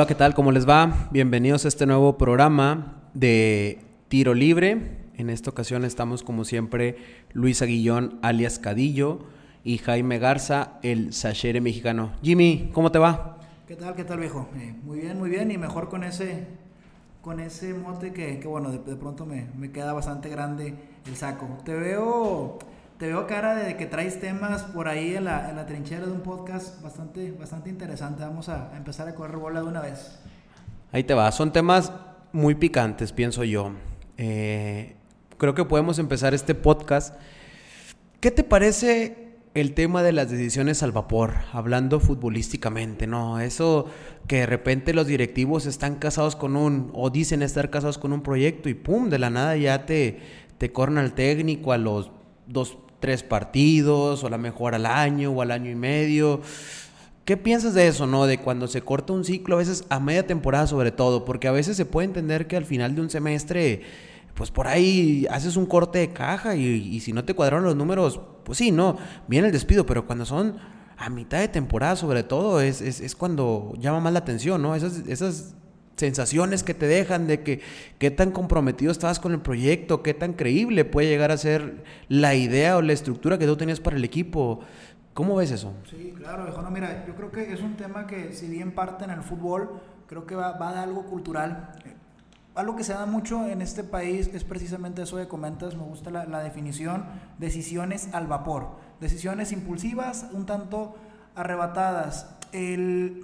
hola, ¿qué tal? ¿Cómo les va? Bienvenidos a este nuevo programa de Tiro Libre. En esta ocasión estamos como siempre Luis Aguillón alias Cadillo y Jaime Garza, el sachere mexicano. Jimmy, ¿cómo te va? ¿Qué tal, qué tal viejo? Eh, muy bien, muy bien y mejor con ese, con ese mote que, que bueno, de, de pronto me, me, queda bastante grande el saco. Te veo, te veo cara de que traes temas por ahí en la, en la trinchera de un podcast bastante, bastante interesante. Vamos a, empezar a correr bola de una vez. Ahí te va, son temas muy picantes, pienso yo. Eh, creo que podemos empezar este podcast. ¿Qué te parece el tema de las decisiones al vapor, hablando futbolísticamente, ¿no? Eso que de repente los directivos están casados con un, o dicen estar casados con un proyecto y pum, de la nada ya te, te corren al técnico a los dos, tres partidos, o a lo mejor al año o al año y medio. ¿Qué piensas de eso, no? De cuando se corta un ciclo, a veces a media temporada sobre todo, porque a veces se puede entender que al final de un semestre, pues por ahí haces un corte de caja y, y si no te cuadraron los números, pues sí, no, viene el despido, pero cuando son a mitad de temporada sobre todo, es, es, es cuando llama más la atención, ¿no? Esas, esas sensaciones que te dejan de que qué tan comprometido estabas con el proyecto, qué tan creíble puede llegar a ser la idea o la estructura que tú tenías para el equipo. ¿Cómo ves eso? Sí, claro, viejo. No, mira, yo creo que es un tema que, si bien parte en el fútbol, creo que va, va de algo cultural. Algo que se da mucho en este país es precisamente eso que comentas, me gusta la definición, decisiones al vapor, decisiones impulsivas, un tanto arrebatadas. El,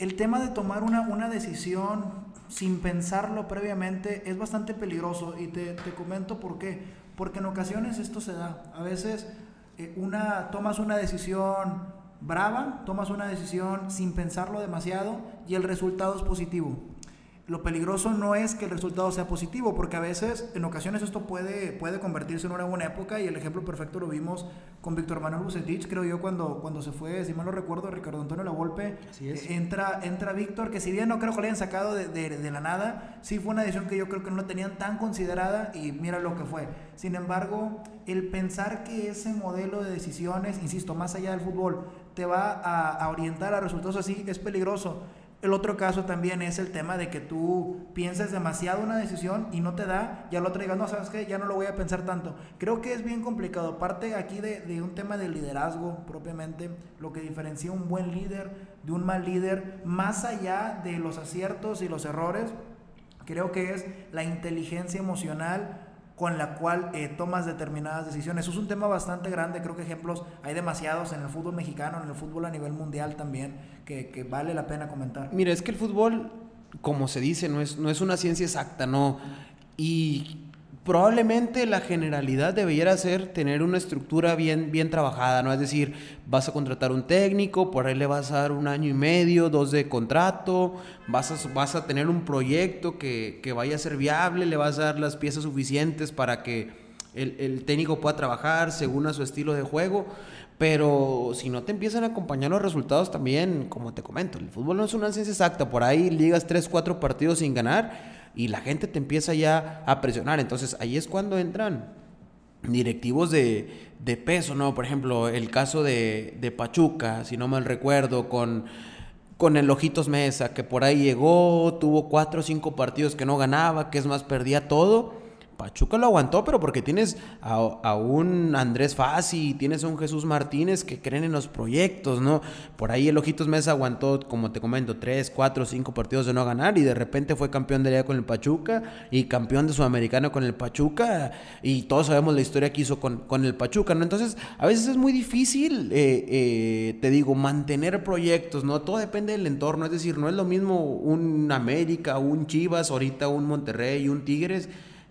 el tema de tomar una, una decisión sin pensarlo previamente es bastante peligroso y te, te comento por qué. Porque en ocasiones esto se da. A veces eh, una, tomas una decisión brava, tomas una decisión sin pensarlo demasiado y el resultado es positivo. Lo peligroso no es que el resultado sea positivo, porque a veces, en ocasiones, esto puede, puede convertirse en una buena época y el ejemplo perfecto lo vimos con Víctor Manuel Bucetich, creo yo, cuando, cuando se fue, si mal no recuerdo, Ricardo Antonio Lavolpe. Eh, entra, entra Víctor, que si bien no creo que le hayan sacado de, de, de, la nada, sí fue una decisión que yo creo que no la tenían tan considerada y mira lo que fue. Sin embargo, el pensar que ese modelo de decisiones, insisto, más allá del fútbol, te va a, a orientar a resultados así, es peligroso. El otro caso también es el tema de que tú pienses demasiado una decisión y no te da, y al otro digas, no, sabes qué, ya no lo voy a pensar tanto. Creo que es bien complicado. Parte aquí de, de, un tema de liderazgo propiamente, lo que diferencia un buen líder de un mal líder, más allá de los aciertos y los errores, creo que es la inteligencia emocional con la cual eh, tomas determinadas decisiones. Es un tema bastante grande, creo que ejemplos hay demasiados en el fútbol mexicano, en el fútbol a nivel mundial también, que, que vale la pena comentar. Mira, es que el fútbol, como se dice, no es, no es una ciencia exacta, ¿no? Y probablemente la generalidad debiera ser tener una estructura bien, bien trabajada, ¿no? Es decir, vas a contratar un técnico, por ahí le vas a dar un año y medio, dos de contrato, vas a, vas a tener un proyecto que, que vaya a ser viable, le vas a dar las piezas suficientes para que el, el técnico pueda trabajar según a su estilo de juego. Pero si no te empiezan a acompañar los resultados también, como te comento, el fútbol no es una ciencia exacta. Por ahí ligas 3, 4 partidos sin ganar y la gente te empieza ya a presionar. Entonces ahí es cuando entran directivos de, de peso, ¿no? Por ejemplo, el caso de, de, Pachuca, si no mal recuerdo, con, con el Ojitos Mesa, que por ahí llegó, tuvo cuatro o cinco partidos que no ganaba, que es más, perdía todo. Pachuca lo aguantó, pero porque tienes a, un Andrés Fassi, tienes a un Jesús Martínez que creen en los proyectos, ¿no? Por ahí el Ojitos Mesa aguantó, como te comento, tres, cuatro, cinco partidos de no ganar y de repente fue campeón de liga con el Pachuca y campeón de Sudamericano con el Pachuca y todos sabemos la historia que hizo con, con el Pachuca, ¿no? Entonces, a veces es muy difícil, eh, eh, te digo, mantener proyectos, ¿no? Todo depende del entorno, es decir, no es lo mismo un América, un Chivas, ahorita un Monterrey, un Tigres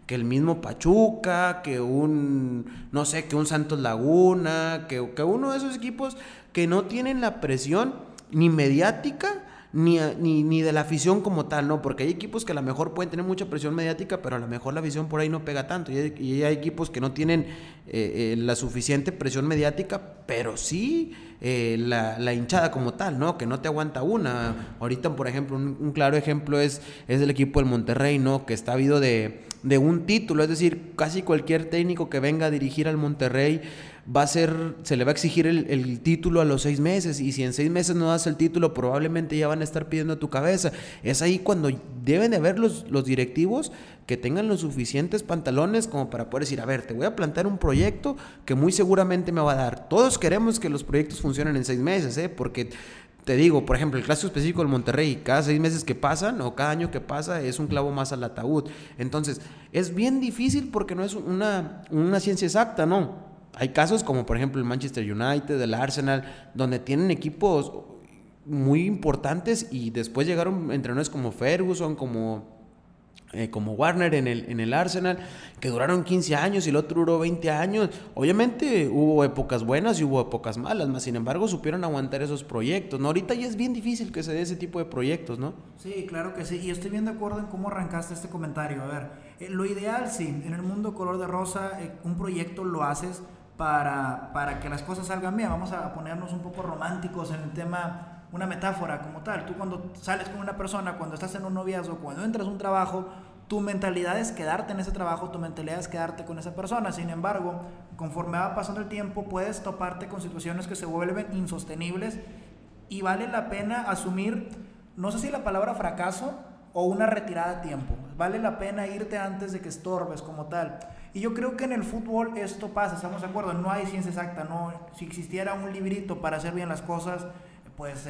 que el mismo Pachuca, que un, no sé, que un Santos Laguna, que, que uno de esos equipos que no tienen la presión ni mediática, ni, ni, ni, de la afición como tal, ¿no? Porque hay equipos que a lo mejor pueden tener mucha presión mediática, pero a lo mejor la afición por ahí no pega tanto. Y hay, equipos que no tienen eh, eh, la suficiente presión mediática, pero sí eh, la, la, hinchada como tal, ¿no? Que no te aguanta una. Ahorita, por ejemplo, un, un, claro ejemplo es, es el equipo del Monterrey, ¿no? Que está habido de, de un título. Es decir, casi cualquier técnico que venga a dirigir al Monterrey va a ser, se le va a exigir el, título a los seis meses y si en seis meses no das el título probablemente ya van a estar pidiendo tu cabeza. Es ahí cuando deben de haber los, los directivos que tengan los suficientes pantalones como para poder decir, a ver, te voy a plantear un proyecto que muy seguramente me va a dar. Todos queremos que los proyectos funcionen en seis meses, ¿eh? porque te digo, por ejemplo, el caso específico del Monterrey, cada seis meses que pasan o cada año que pasa es un clavo más al ataúd. Entonces, es bien difícil porque no es una, una ciencia exacta, ¿no? Hay casos como por ejemplo el Manchester United, el Arsenal, donde tienen equipos muy importantes y después llegaron entrenadores como Ferguson, como, eh, como Warner en el, en el Arsenal, que duraron 15 años y el otro duró 20 años. Obviamente hubo épocas buenas y hubo épocas malas, más sin embargo supieron aguantar esos proyectos. ¿no? Ahorita ya es bien difícil que se dé ese tipo de proyectos, ¿no? Sí, claro que sí. Y estoy bien de acuerdo en cómo arrancaste este comentario. A ver, eh, lo ideal sí, en el mundo color de rosa, eh, un proyecto lo haces para, para que las cosas salgan bien. Vamos a ponernos un poco románticos en el tema, una metáfora como tal. Tú cuando sales con una persona, cuando estás en un noviazgo, cuando entras a un trabajo, tu mentalidad es quedarte en ese trabajo, tu mentalidad es quedarte con esa persona. Sin embargo, conforme va pasando el tiempo, puedes toparte con situaciones que se vuelven insostenibles y vale la pena asumir, no sé si la palabra fracaso o una retirada a tiempo. Vale la pena irte antes de que estorbes como tal. Y yo creo que en el fútbol esto pasa, estamos de acuerdo, no hay ciencia exacta, no, si existiera un librito para hacer bien las cosas, pues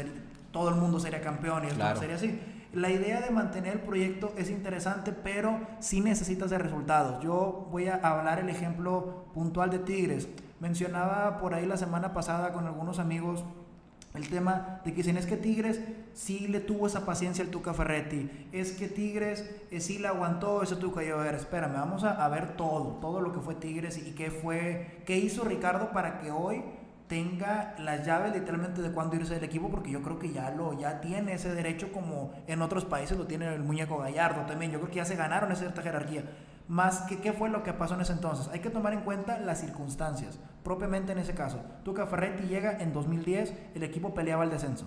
todo el mundo sería campeón y esto sería así. La idea de mantener el proyecto es interesante, pero sí necesitas de resultados. Yo voy a hablar el ejemplo puntual de Tigres. Mencionaba por ahí la semana pasada con algunos amigos el tema de que dicen es que Tigres sí le tuvo esa paciencia al Tuca Ferretti, es que Tigres eh, sí le aguantó ese Tuca. Yo, a ver, espérame, vamos a, ver todo, todo lo que fue Tigres y qué fue, qué hizo Ricardo para que hoy tenga las llaves literalmente de cuándo irse del equipo, porque yo creo que ya lo ya tiene ese derecho como en otros países lo tiene el muñeco Gallardo también. Yo creo que ya se ganaron esa cierta jerarquía más que qué fue lo que pasó en ese entonces. Hay que tomar en cuenta las circunstancias, propiamente en ese caso. Tuca Ferretti llega en 2010, el equipo peleaba el descenso.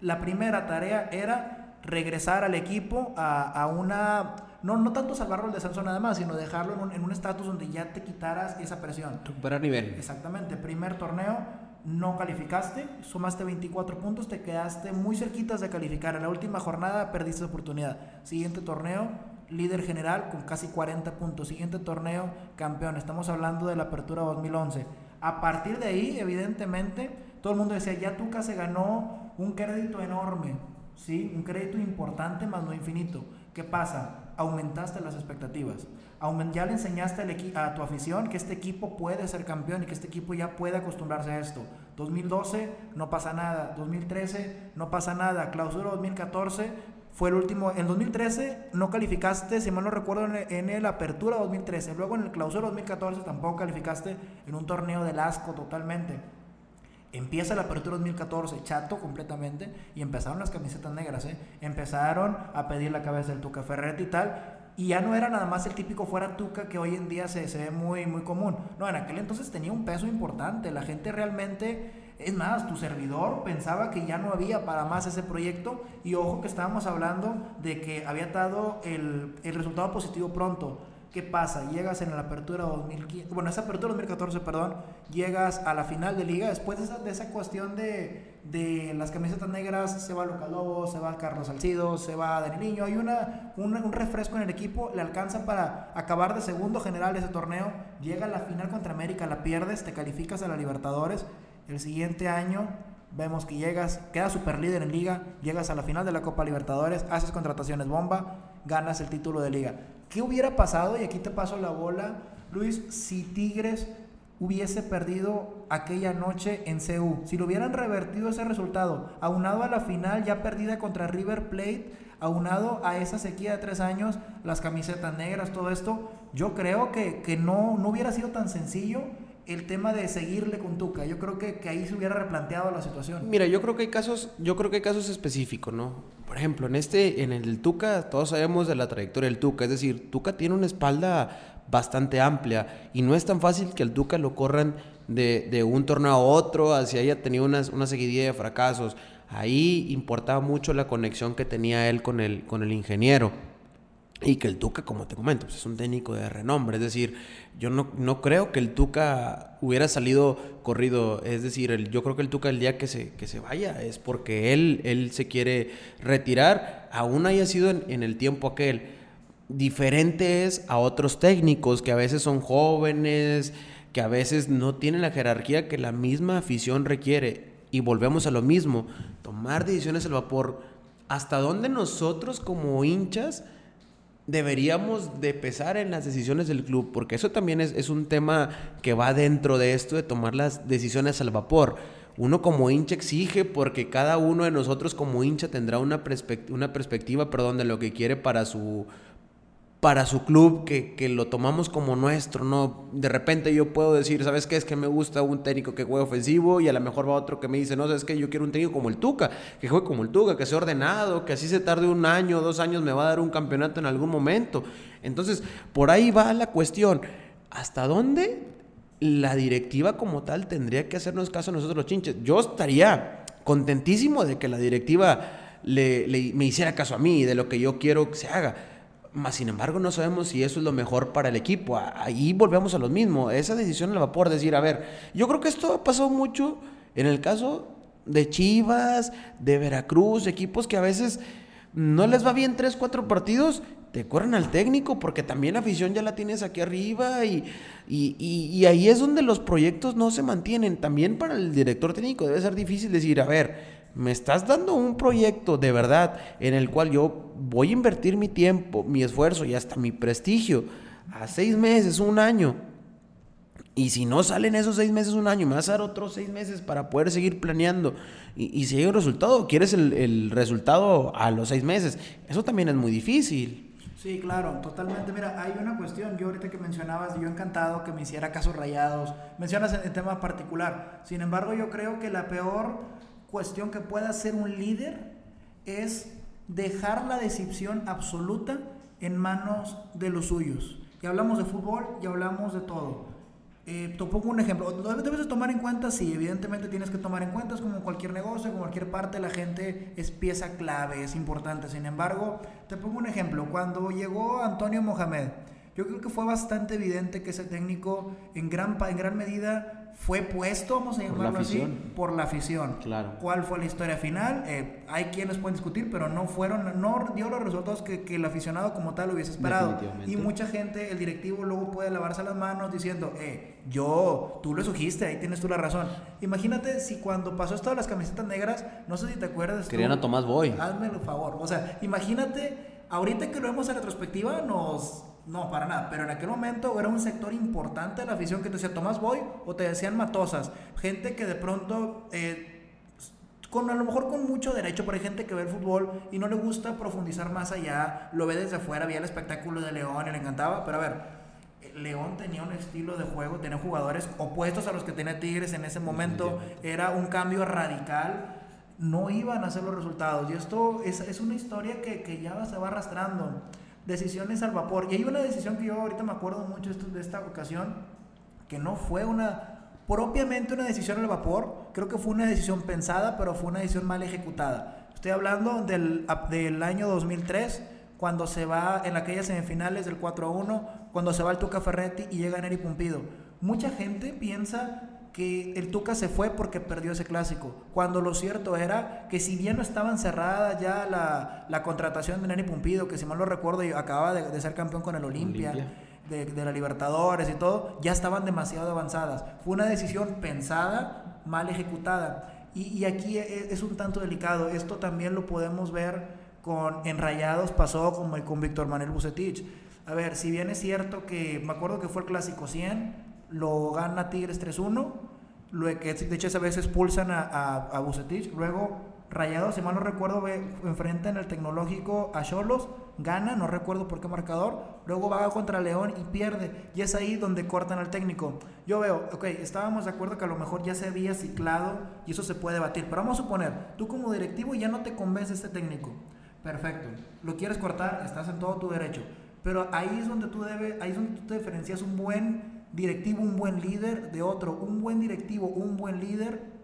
La primera tarea era regresar al equipo a, una, no, no tanto salvarlo el descenso nada más, sino dejarlo en un estatus donde ya te quitaras esa presión. Recuperar nivel. Exactamente, primer torneo, no calificaste, sumaste 24 puntos, te quedaste muy cerquitas de calificar. En la última jornada perdiste oportunidad. Siguiente torneo, líder general con casi 40 puntos. Siguiente torneo, campeón. Estamos hablando de la apertura 2011. A partir de ahí, evidentemente, todo el mundo decía, ya Tuca se ganó un crédito enorme, ¿sí? Un crédito importante, más no infinito. ¿Qué pasa? Aumentaste las expectativas. Ya le enseñaste a tu afición que este equipo puede ser campeón y que este equipo ya puede acostumbrarse a esto. 2012 no pasa nada, 2013 no pasa nada, clausura 2014 fue el último. En 2013 no calificaste, si mal no recuerdo, en el, Apertura 2013. Luego en el Clausura 2014 tampoco calificaste en un torneo del asco totalmente. Empieza la Apertura 2014, chato completamente, y empezaron las camisetas negras, ¿eh? Empezaron a pedir la cabeza del Tuca Ferretti y tal. Y ya no era nada más el típico fuera Tuca que hoy en día se, se ve muy, muy común. No, en aquel entonces tenía un peso importante. La gente realmente es más, tu servidor pensaba que ya no había para más ese proyecto y ojo que estábamos hablando de que había dado el, el resultado positivo pronto. ¿Qué pasa? Llegas en la apertura 2015, bueno, esa apertura 2014, perdón, llegas a la final de liga, después de esa, de esa cuestión de, de, las camisetas negras, se va Luca Lobo, se va Carlos Salcido, se va Dani Niño, hay una, un, un, refresco en el equipo, le alcanza para acabar de segundo general ese torneo, llega a la final contra América, la pierdes, te calificas a la Libertadores el siguiente año vemos que llegas, quedas super líder en liga, llegas a la final de la Copa Libertadores, haces contrataciones bomba, ganas el título de liga. ¿Qué hubiera pasado? Y aquí te paso la bola, Luis, si Tigres hubiese perdido aquella noche en CU, si lo hubieran revertido ese resultado, aunado a la final ya perdida contra River Plate, aunado a esa sequía de tres años, las camisetas negras, todo esto, yo creo que, que no, no hubiera sido tan sencillo el tema de seguirle con Tuca. Yo creo que, que, ahí se hubiera replanteado la situación. Mira, yo creo que hay casos, yo creo que hay casos específicos, ¿no? Por ejemplo, en este, en el Tuca, todos sabemos de la trayectoria del Tuca, es decir, Tuca tiene una espalda bastante amplia y no es tan fácil que el Tuca lo corran de, de un torneo a otro, así haya tenido una, una seguidilla de fracasos. Ahí importaba mucho la conexión que tenía él con el, con el ingeniero. Y que el Tuca, como te comento, pues es un técnico de renombre. Es decir, yo no, no creo que el Tuca hubiera salido corrido. Es decir, el, yo creo que el Tuca el día que se, que se vaya es porque él, él se quiere retirar, aún haya sido en, en el tiempo aquel. Diferente es a otros técnicos que a veces son jóvenes, que a veces no tienen la jerarquía que la misma afición requiere. Y volvemos a lo mismo, tomar decisiones al vapor. ¿Hasta dónde nosotros como hinchas deberíamos de pesar en las decisiones del club, porque eso también es, es, un tema que va dentro de esto de tomar las decisiones al vapor. Uno como hincha exige porque cada uno de nosotros como hincha tendrá una, una perspectiva perdón, de lo que quiere para su, para su club, que, que, lo tomamos como nuestro, ¿no? De repente yo puedo decir, ¿sabes qué? Es que me gusta un técnico que juegue ofensivo y a lo mejor va otro que me dice, no, ¿sabes qué? Yo quiero un técnico como el Tuca, que juegue como el Tuca, que sea ordenado, que así se tarde un año, dos años, me va a dar un campeonato en algún momento. Entonces, por ahí va la cuestión. ¿Hasta dónde la directiva como tal tendría que hacernos caso a nosotros los chinches? Yo estaría contentísimo de que la directiva le, le, me hiciera caso a mí, de lo que yo quiero que se haga más sin embargo, no sabemos si eso es lo mejor para el equipo. Ahí volvemos a lo mismo. Esa decisión la va a poder decir, a ver, yo creo que esto ha pasado mucho en el caso de Chivas, de Veracruz, equipos que a veces no les va bien tres, cuatro partidos, te corren al técnico porque también la afición ya la tienes aquí arriba y, y, y, y ahí es donde los proyectos no se mantienen. También para el director técnico debe ser difícil decir, a ver, me estás dando un proyecto de verdad en el cual yo voy a invertir mi tiempo, mi esfuerzo y hasta mi prestigio a seis meses, un año. Y si no salen esos seis meses, un año, me vas a dar otros seis meses para poder seguir planeando. Y, y si hay un resultado, quieres el, el resultado a los seis meses. Eso también es muy difícil. Sí, claro, totalmente. Mira, hay una cuestión, yo ahorita que mencionabas, yo encantado que me hiciera casos rayados, mencionas el tema particular. Sin embargo, yo creo que la peor cuestión que pueda ser un líder es dejar la decisión absoluta en manos de los suyos. Y hablamos de fútbol y hablamos de todo. Eh, te pongo un ejemplo. Debes de tomar en cuenta, sí, evidentemente tienes que tomar en cuenta, es como cualquier negocio, como cualquier parte, la gente es pieza clave, es importante. Sin embargo, te pongo un ejemplo. Cuando llegó Antonio Mohamed, yo creo que fue bastante evidente que ese técnico en gran, en gran medida fue puesto, vamos a llamarlo así, por la afición. Claro. ¿Cuál fue la historia final? Eh, hay quienes pueden discutir, pero no fueron, no dio los resultados que, que el aficionado como tal hubiese esperado. Y mucha gente, el directivo luego puede lavarse las manos diciendo, eh, yo, tú lo esugiste, ahí tienes tú la razón. Imagínate si cuando pasó esto de las camisetas negras, no sé si te acuerdas. Querían a Tomás Boy. Hazme el favor. O sea, imagínate, ahorita que lo vemos en retrospectiva, nos no, para nada. Pero en aquel momento era un sector importante de la afición que te decía Tomás Boy o te decían Matosas. Gente que de pronto, eh, con, a lo mejor con mucho derecho, pero hay gente que ve el fútbol y no le gusta profundizar más allá. Lo ve desde afuera, veía el espectáculo de León y le encantaba. Pero a ver, León tenía un estilo de juego, tenía jugadores opuestos a los que tenía Tigres en ese momento. Era un cambio radical. No iban a hacer los resultados. Y esto es, es una historia que, que ya se va arrastrando decisiones al vapor. Y hay una decisión que yo ahorita me acuerdo mucho de esta ocasión, que no fue una propiamente una decisión al vapor, creo que fue una decisión pensada, pero fue una decisión mal ejecutada. Estoy hablando del, del año 2003, cuando se va en aquellas semifinales del 4 a 1, cuando se va el Tuca Ferretti y llega Neri Pumpido. Mucha gente piensa que el Tuca se fue porque perdió ese clásico, cuando lo cierto era que si bien no estaba encerrada ya la, la contratación de Nani Pumpido, que si mal lo recuerdo acababa de, de ser campeón con el Olimpia, de, de, la Libertadores y todo, ya estaban demasiado avanzadas. Fue una decisión pensada, mal ejecutada. Y, y aquí es, es, un tanto delicado. Esto también lo podemos ver con Enrayados, pasó con, con Víctor Manuel Bucetich. A ver, si bien es cierto que me acuerdo que fue el clásico 100, lo gana Tigres 3-1, luego que de hecho esa vez expulsan a, a, a Bucetich, luego Rayados, si mal no recuerdo, enfrenta en el tecnológico a Cholos, gana, no recuerdo por qué marcador, luego va contra León y pierde, y es ahí donde cortan al técnico. Yo veo, ok, estábamos de acuerdo que a lo mejor ya se había ciclado y eso se puede batir, pero vamos a suponer, tú como directivo ya no te convence este técnico, perfecto, lo quieres cortar, estás en todo tu derecho, pero ahí es donde tú debes, ahí es donde tú te diferencias un buen directivo, un buen líder de otro, un buen directivo, un buen líder,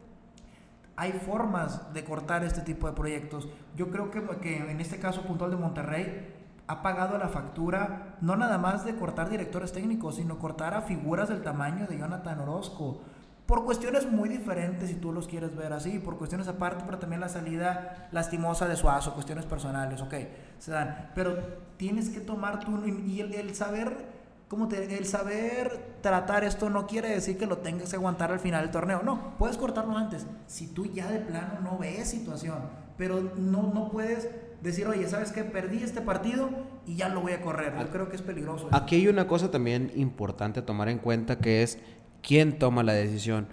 hay formas de cortar este tipo de proyectos. Yo creo que, que en este caso puntual de Monterrey, ha pagado la factura no nada más de cortar directores técnicos, sino cortar a figuras del tamaño de Jonathan Orozco. Por cuestiones muy diferentes, si tú los quieres ver así, por cuestiones aparte, pero también la salida lastimosa de Suazo, cuestiones personales, ok, se dan. Pero tienes que tomar tú, y el, saber, como te, el saber tratar esto no quiere decir que lo tengas que aguantar al final del torneo, no, puedes cortarlo antes. Si tú ya de plano no ves situación, pero no, no puedes decir, oye, ¿sabes qué? Perdí este partido y ya lo voy a correr. Yo creo que es peligroso. Aquí hay una cosa también importante a tomar en cuenta que es quién toma la decisión.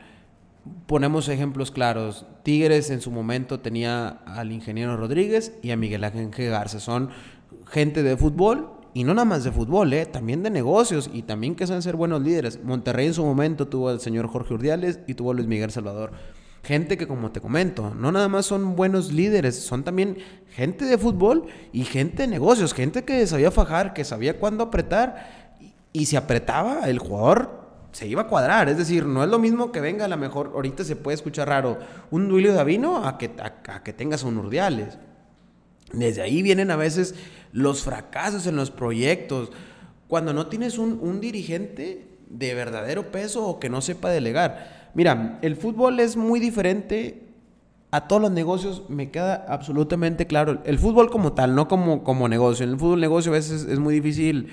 Ponemos ejemplos claros. Tigres en su momento tenía al ingeniero Rodríguez y a Miguel Ángel Garza. Son gente de fútbol y no nada más de fútbol, ¿eh? también de negocios y también que saben ser buenos líderes. Monterrey en su momento tuvo al señor Jorge Urdiales y tuvo a Luis Miguel Salvador. Gente que, como te comento, no nada más son buenos líderes, son también gente de fútbol y gente de negocios, gente que sabía fajar, que sabía cuándo apretar y, si apretaba, el jugador se iba a cuadrar. Es decir, no es lo mismo que venga a lo mejor, ahorita se puede escuchar raro, un Duilio Davino a que, a, que tengas un Urdiales. Desde ahí vienen a veces los fracasos en los proyectos. Cuando no tienes un, un dirigente de verdadero peso o que no sepa delegar. Mira, el fútbol es muy diferente a todos los negocios, me queda absolutamente claro. El fútbol como tal, no como, como negocio. En el fútbol negocio a veces es muy difícil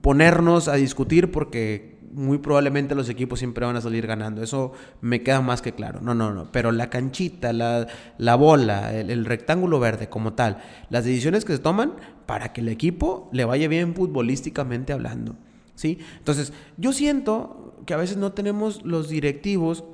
ponernos a discutir porque muy probablemente los equipos siempre van a salir ganando. Eso me queda más que claro. No, no, no. Pero la canchita, la, la bola, el, rectángulo verde como tal, las decisiones que se toman para que el equipo le vaya bien futbolísticamente hablando. ¿Sí? Entonces, yo siento que a veces no tenemos los directivos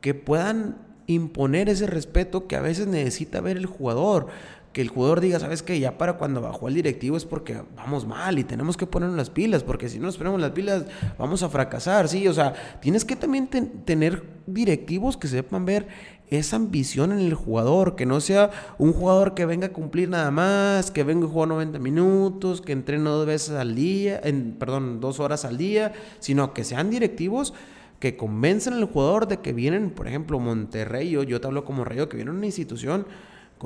que puedan imponer ese respeto que a veces necesita ver el jugador. Que el jugador diga, ¿sabes qué? Ya para cuando bajó el directivo es porque vamos mal y tenemos que ponernos las pilas, porque si no nos ponemos las pilas vamos a fracasar, ¿sí? O sea, tienes que también tener directivos que sepan ver esa ambición en el jugador, que no sea un jugador que venga a cumplir nada más, que venga a jugar 90 minutos, que entrene dos veces al día, en, perdón, dos horas al día, sino que sean directivos que convencen al jugador de que vienen, por ejemplo, Monterrey, yo, yo te hablo como Rayo, que viene una institución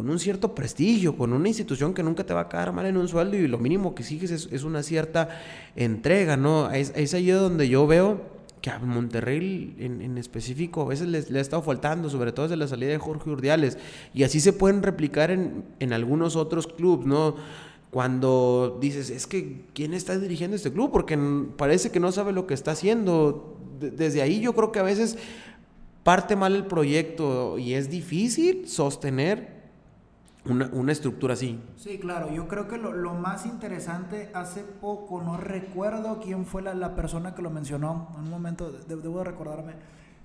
con un cierto prestigio, con una institución que nunca te va a quedar mal en un sueldo y lo mínimo que sigues es, una cierta entrega, ¿no? Es, es ahí donde yo veo que a Monterrey en, específico a veces le, ha estado faltando, sobre todo desde la salida de Jorge Urdiales. Y así se pueden replicar en, en algunos otros clubes, ¿no? Cuando dices, es que, ¿quién está dirigiendo este club? Porque parece que no sabe lo que está haciendo. desde ahí yo creo que a veces parte mal el proyecto y es difícil sostener una, estructura así. Sí, claro. Yo creo que lo, más interesante, hace poco, no recuerdo quién fue la, persona que lo mencionó, en un momento, debo recordarme,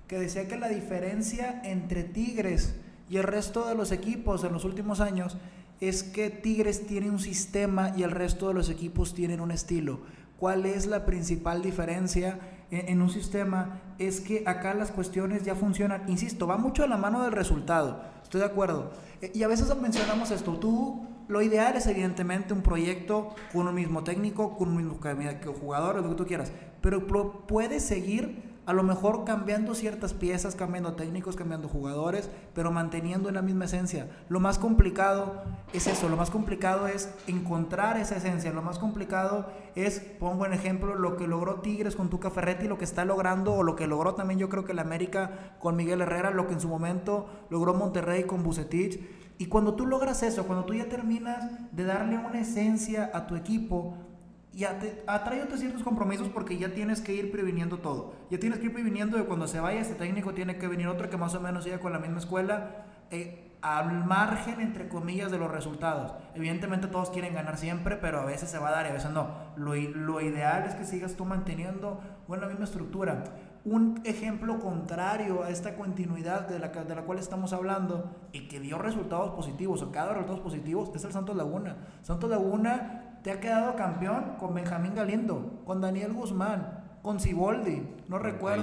que decía que la diferencia entre Tigres y el resto de los equipos en los últimos años es que Tigres tiene un sistema y el resto de los equipos tienen un estilo. ¿Cuál es la principal diferencia en, en un sistema? Es que acá las cuestiones ya funcionan. Insisto, va mucho a la mano del resultado. Estoy de acuerdo. Eh, y a veces mencionamos esto, tú, lo ideal es evidentemente un proyecto con un mismo técnico, con un mismo jugador, lo que tú quieras, pero puedes seguir a lo mejor cambiando ciertas piezas, cambiando técnicos, cambiando jugadores, pero manteniendo la misma esencia. Lo más complicado es eso, lo más complicado es encontrar esa esencia, lo más complicado es, pongo en ejemplo, lo que logró Tigres con Tuca Ferretti, lo que está logrando, o lo que logró también yo creo que el América con Miguel Herrera, lo que en su momento logró Monterrey con Bucetich. Y cuando tú logras eso, cuando tú ya terminas de darle una esencia a tu equipo, te atrae otros ciertos compromisos porque ya tienes que ir previniendo todo. Ya tienes que ir previniendo de cuando se vaya este técnico tiene que venir otro que más o menos siga con la misma escuela, eh, al margen, entre comillas, de los resultados. Evidentemente todos quieren ganar siempre, pero a veces se va a dar y a veces no. Lo, lo ideal es que sigas tú manteniendo una misma estructura. Un ejemplo contrario a esta continuidad de la, de la cual estamos hablando y que dio resultados positivos o cada resultados positivos es el Santos Laguna. Santos Laguna te ha quedado campeón con Benjamín Galindo, con Daniel Guzmán, con Ciboldi, no recuerdo.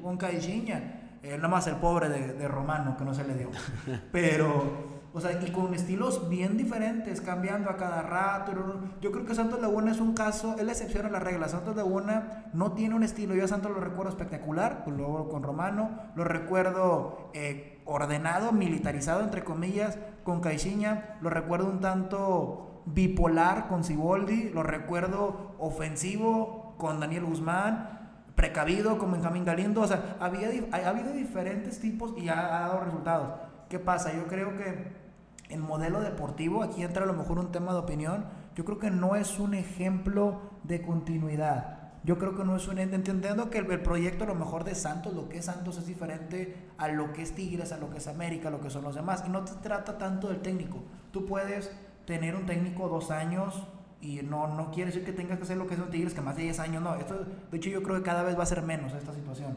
Con Caixinha. Eh, nada más el pobre de, Romano, que no se le dio. Pero, o sea, y con estilos bien diferentes, cambiando a cada rato. Yo creo que Santos Laguna es un caso, es la excepción a la regla. Santos Laguna no tiene un estilo. Yo a Santos lo recuerdo espectacular, pues luego con Romano. Lo recuerdo eh, ordenado, militarizado, entre comillas, con Caixinha. Lo recuerdo un tanto bipolar con Siboldi, lo recuerdo ofensivo con Daniel Guzmán, precavido con Benjamín Galindo. O sea, había, ha habido diferentes tipos y ha, ha dado resultados. ¿Qué pasa? Yo creo que en modelo deportivo, aquí entra a lo mejor un tema de opinión, yo creo que no es un ejemplo de continuidad. Yo creo que no es un entendiendo que el, proyecto a lo mejor de Santos, lo que es Santos es diferente a lo que es Tigres, a lo que es América, a lo que son los demás. Y no te trata tanto del técnico. Tú puedes tener un técnico dos años y no, no quiere decir que tengas que hacer lo que son Tigres, que más de 10 años no. Esto, de hecho, yo creo que cada vez va a ser menos esta situación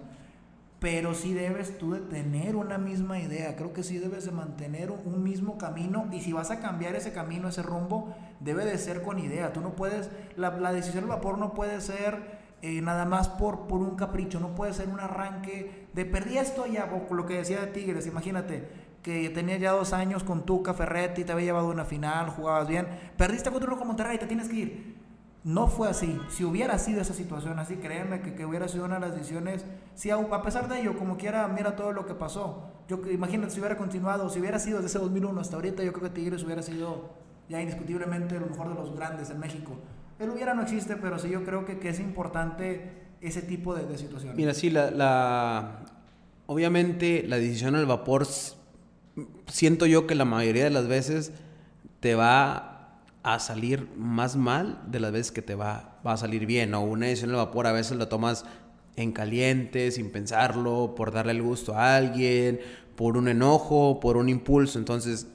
pero sí debes tú de tener una misma idea, creo que sí debes de mantener un mismo camino y si vas a cambiar ese camino, ese rumbo, debe de ser con idea, tú no puedes, la, decisión del vapor no puede ser eh, nada más por, por un capricho, no puede ser un arranque de perdí esto ya, lo que decía de Tigres, imagínate que tenías ya dos años con Tuca Ferretti, te había llevado a una final, jugabas bien, perdiste contra como Monterrey, te tienes que ir no fue así. Si hubiera sido esa situación así, créeme que, que hubiera sido una de las decisiones. Si a, pesar de ello, como quiera, mira todo lo que pasó. Yo imagínate si hubiera continuado, si hubiera sido desde ese 2001 hasta ahorita, yo creo que Tigres hubiera sido ya indiscutiblemente lo mejor de los grandes en México. El hubiera no existe, pero sí yo creo que, que es importante ese tipo de, de situaciones. Mira, sí, la, la, obviamente la decisión al vapor, siento yo que la mayoría de las veces te va a salir más mal de las veces que te va, a salir bien. O una decisión de vapor a veces lo tomas en caliente, sin pensarlo, por darle el gusto a alguien, por un enojo, por un impulso. Entonces,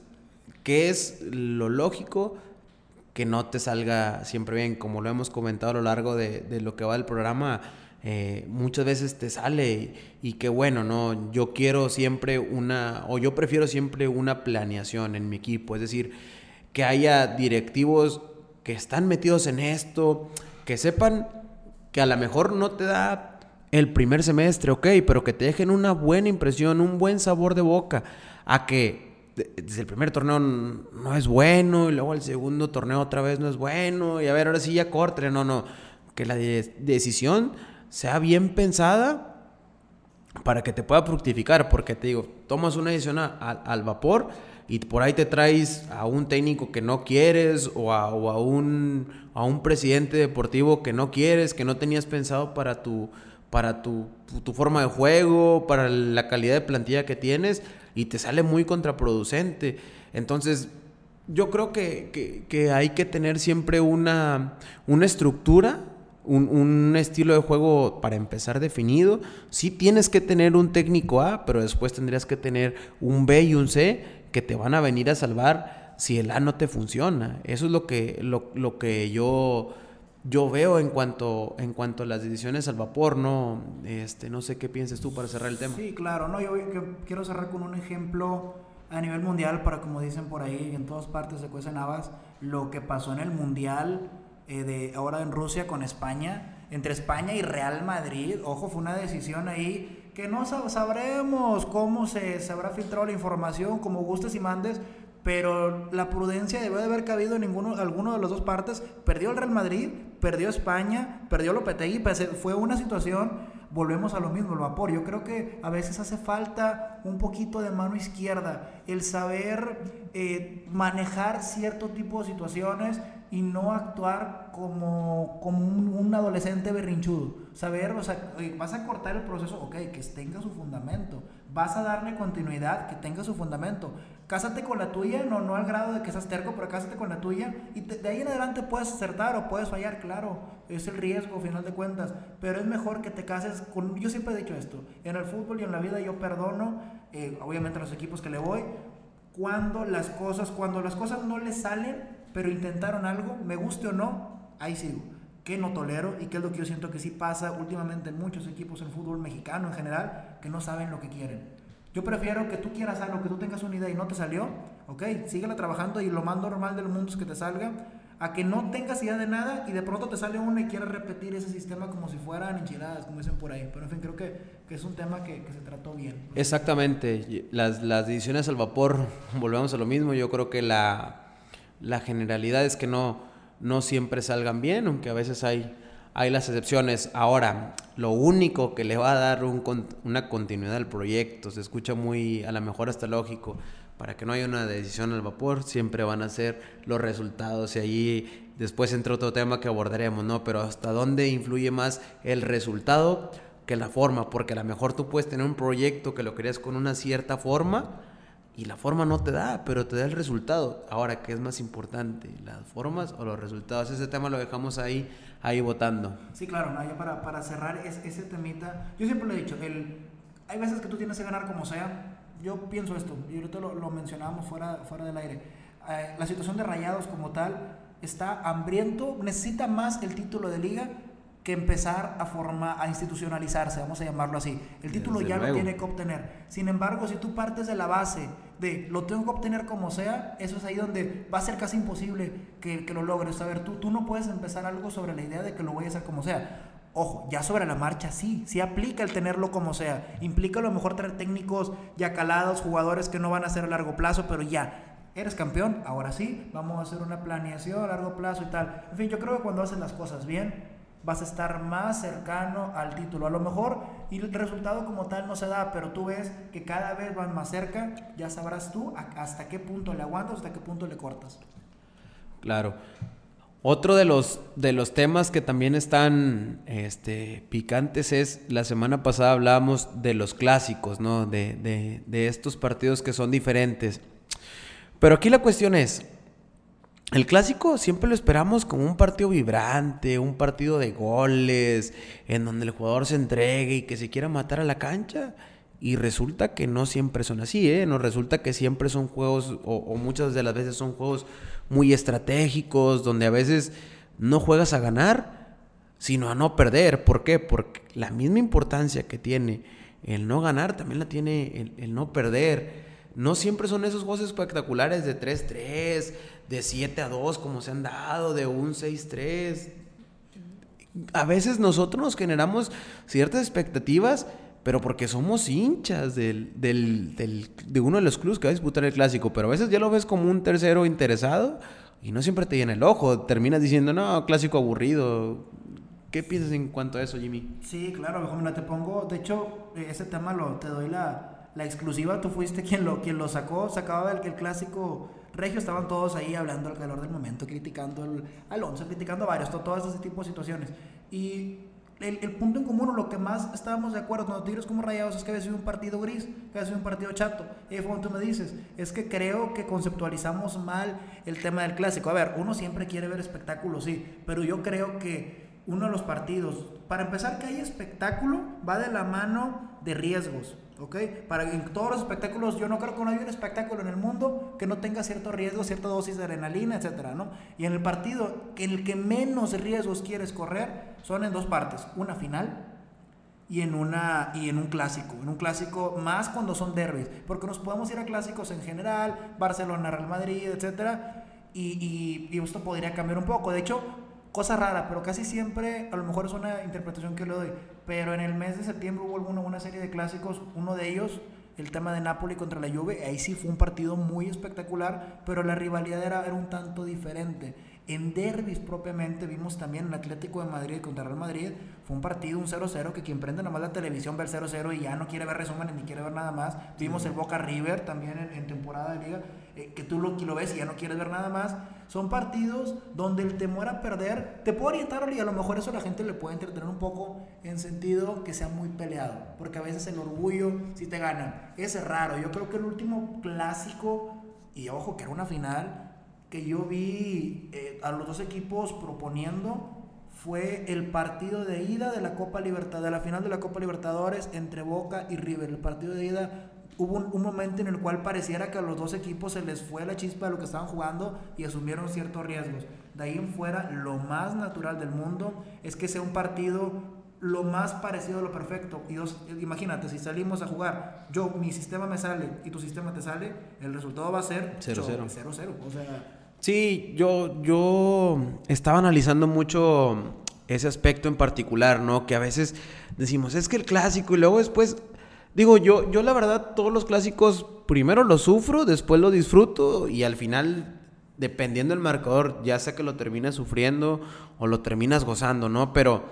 ¿qué es lo lógico? Que no te salga siempre bien. Como lo hemos comentado a lo largo de, lo que va del programa, eh, muchas veces te sale y, y qué bueno, ¿no? Yo quiero siempre una, o yo prefiero siempre una planeación en mi equipo. Es decir, que haya directivos que están metidos en esto, que sepan que a lo mejor no te da el primer semestre, ok, pero que te dejen una buena impresión, un buen sabor de boca, a que desde el primer torneo no es bueno y luego el segundo torneo otra vez no es bueno y a ver, ahora sí ya corte, no, no, que la decisión sea bien pensada para que te pueda fructificar, porque te digo, tomas una decisión al vapor, y por ahí te traes a un técnico que no quieres o a, un, a un presidente deportivo que no quieres, que no tenías pensado para tu, para tu, forma de juego, para la calidad de plantilla que tienes y te sale muy contraproducente. Entonces, yo creo que, hay que tener siempre una, una estructura, un, un, estilo de juego para empezar definido. Sí tienes que tener un técnico A, pero después tendrías que tener un B y un C que te van a venir a salvar si el A no te funciona. Eso es lo que, lo, que yo, yo veo en cuanto, en cuanto a las decisiones al vapor, ¿no? Este, no sé qué piensas tú para cerrar el tema. Sí, claro, no, yo, quiero cerrar con un ejemplo a nivel mundial para, como dicen por ahí, en todas partes se cuecen habas, lo que pasó en el mundial eh, de ahora en Rusia con España, entre España y Real Madrid, ojo, fue una decisión ahí que no sabremos cómo se, se habrá filtrado la información, como gustes y mandes, pero la prudencia debe de haber cabido en ninguno, alguno de las dos partes. Perdió el Real Madrid, perdió España, perdió Lopetegui, fue una situación, volvemos a lo mismo, el vapor. Yo creo que a veces hace falta un poquito de mano izquierda, el saber eh, manejar cierto tipo de situaciones y no actuar como, como un, adolescente berrinchudo. Saber, o sea, vas a cortar el proceso, ok, que tenga su fundamento. Vas a darle continuidad, que tenga su fundamento. Cásate con la tuya, no, no al grado de que seas terco, pero cásate con la tuya y de ahí en adelante puedes acertar o puedes fallar, claro. Es el riesgo, final de cuentas. Pero es mejor que te cases con... Yo siempre he dicho esto. En el fútbol y en la vida yo perdono, eh, obviamente a los equipos que le voy, cuando las cosas, cuando las cosas no le salen pero intentaron algo, me guste o no, ahí sigo. Que no tolero y que es lo que yo siento que sí pasa últimamente en muchos equipos en fútbol mexicano en general, que no saben lo que quieren. Yo prefiero que tú quieras algo, que tú tengas una idea y no te salió, ok, síguela trabajando y lo más normal del mundo es que te salga, a que no tengas idea de nada y de pronto te sale uno y quieres repetir ese sistema como si fueran enchiladas, como dicen por ahí. Pero en fin, creo que, que es un tema que, que, se trató bien. Exactamente, las, las decisiones al vapor, volvemos a lo mismo, yo creo que la la generalidad es que no, no siempre salgan bien, aunque a veces hay, hay las excepciones. Ahora, lo único que le va a dar una continuidad al proyecto, se escucha muy, a lo mejor hasta lógico, para que no haya una decisión al vapor, siempre van a ser los resultados y ahí después entra otro tema que abordaremos, ¿no? Pero hasta dónde influye más el resultado que la forma, porque a lo mejor tú puedes tener un proyecto que lo querías con una cierta forma y la forma no te da, pero te da el resultado. Ahora, ¿qué es más importante, las formas o los resultados? Ese tema lo dejamos ahí, ahí votando. Sí, claro, ¿no? para, para cerrar ese temita, yo siempre lo he dicho, el, hay veces que tú tienes que ganar como sea, yo pienso esto, y ahorita lo, lo mencionábamos fuera, fuera del aire. Eh, la situación de Rayados como tal está hambriento, necesita más el título de liga que empezar a forma, a institucionalizarse, vamos a llamarlo así. El título ya lo tiene que obtener. Sin embargo, si tú partes de la base de lo tengo que obtener como sea, eso es ahí donde va a ser casi imposible que, lo logres. A ver, tú, tú no puedes empezar algo sobre la idea de que lo voy a hacer como sea. Ojo, ya sobre la marcha sí, sí aplica el tenerlo como sea. Implica a lo mejor tener técnicos ya calados, jugadores que no van a ser a largo plazo, pero ya, eres campeón, ahora sí, vamos a hacer una planeación a largo plazo y tal. En fin, yo creo que cuando haces las cosas bien, vas a estar más cercano al título. A lo mejor y el resultado como tal no se da, pero tú ves que cada vez van más cerca, ya sabrás tú hasta qué punto le aguantas, hasta qué punto le cortas. Claro. Otro de los, de los temas que también están este, picantes es, la semana pasada hablábamos de los clásicos, ¿no? De, de, estos partidos que son diferentes. Pero aquí la cuestión es, el clásico siempre lo esperamos como un partido vibrante, un partido de goles, en donde el jugador se entregue y que se quiera matar a la cancha. Y resulta que no siempre son así, ¿eh? No resulta que siempre son juegos, o, o muchas de las veces son juegos muy estratégicos, donde a veces no juegas a ganar, sino a no perder. ¿Por qué? Porque la misma importancia que tiene el no ganar, también la tiene el, no perder. No siempre son esos juegos espectaculares de 3-3, de 7 a 2 como se han dado, de un 6-3. A veces nosotros nos generamos ciertas expectativas, pero porque somos hinchas del, de uno de los clubes que va a disputar el clásico, pero a veces ya lo ves como un tercero interesado y no siempre te llena el ojo, terminas diciendo, no, clásico aburrido. ¿Qué piensas en cuanto a eso, Jimmy? Sí, claro, mejor me te pongo, de hecho, ese tema lo, te doy la, la exclusiva, tú fuiste quien lo, quien lo sacó, sacaba el, el clásico regio, estaban todos ahí hablando al calor del momento, criticando al Alonso, criticando a varios, todo, ese tipo de situaciones. Y el, punto en común lo que más estábamos de acuerdo los Tigres como Rayados es que había sido un partido gris, que había sido un partido chato. Y como tú me dices, es que creo que conceptualizamos mal el tema del clásico. A ver, uno siempre quiere ver espectáculo, sí, pero yo creo que uno de los partidos, para empezar que hay espectáculo, va de la mano de riesgos. ¿Ok? Para en todos los espectáculos, yo no creo que no haya un espectáculo en el mundo que no tenga cierto riesgo, cierta dosis de adrenalina, etcétera, ¿no? Y en el partido, en el que menos riesgos quieres correr, son en dos partes, una final y en, una, y en un clásico, en un clásico más cuando son derbis, porque nos podemos ir a clásicos en general, Barcelona, Real Madrid, etcétera, y, y, y esto podría cambiar un poco. De hecho, cosa rara, pero casi siempre, a lo mejor es una interpretación que le doy, pero en el mes de septiembre hubo una, una serie de clásicos, uno de ellos, el tema de Napoli contra la Juve, ahí sí fue un partido muy espectacular, pero la rivalidad era, era un tanto diferente. En derbis propiamente vimos también el Atlético de Madrid contra Real Madrid. Fue un partido, un 0-0, que quien prende nomás la televisión ve el 0-0 y ya no quiere ver resúmenes ni quiere ver nada más. Vimos el Boca River también en, temporada de liga, eh, que tú lo, lo ves y ya no quieres ver nada más. Son partidos donde el temor a perder te puede orientar y a lo mejor eso a la gente le puede entretener un poco en sentido que sea muy peleado. Porque a veces el orgullo, si te ganan, es raro. Yo creo que el último clásico, y ojo que era una final, que yo vi eh, a los dos equipos proponiendo fue el partido de ida de la Copa Libertad, de la final de la Copa Libertadores entre Boca y River. El partido de ida hubo un, momento en el cual pareciera que a los dos equipos se les fue la chispa de lo que estaban jugando y asumieron ciertos riesgos. De ahí en fuera, lo más natural del mundo es que sea un partido lo más parecido a lo perfecto. Y imagínate, si salimos a jugar, yo, mi sistema me sale y tu sistema te sale, el resultado va a ser 0-0. O sea, Sí, yo, yo estaba analizando mucho ese aspecto en particular, ¿no? Que a veces decimos, es que el clásico y luego después, digo, yo, yo la verdad todos los clásicos primero los sufro, después los disfruto y al final, dependiendo del marcador, ya sea que lo terminas sufriendo o lo terminas gozando, ¿no? Pero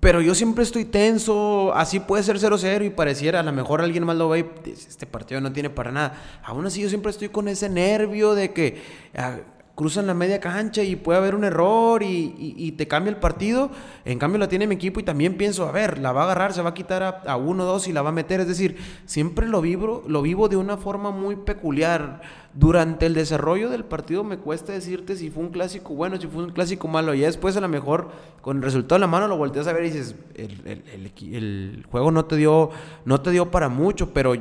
Pero yo siempre estoy tenso, así puede ser 0-0 y pareciera, a lo mejor alguien más lo ve y dice, este partido no tiene para nada. Aún así yo siempre estoy con ese nervio de que ah, cruzan la media cancha y puede haber un error y, te cambia el partido. En cambio la tiene mi equipo y también pienso, a ver, la va a agarrar, se va a quitar a, uno, dos y la va a meter. Es decir, siempre lo vivo, lo vivo de una forma muy peculiar. Durante el desarrollo del partido me cuesta decirte si fue un clásico bueno, si fue un clásico malo. Ya después a lo mejor con el resultado en la mano lo volteas a ver y dices, el, el juego no te, dio, no te dio para mucho, pero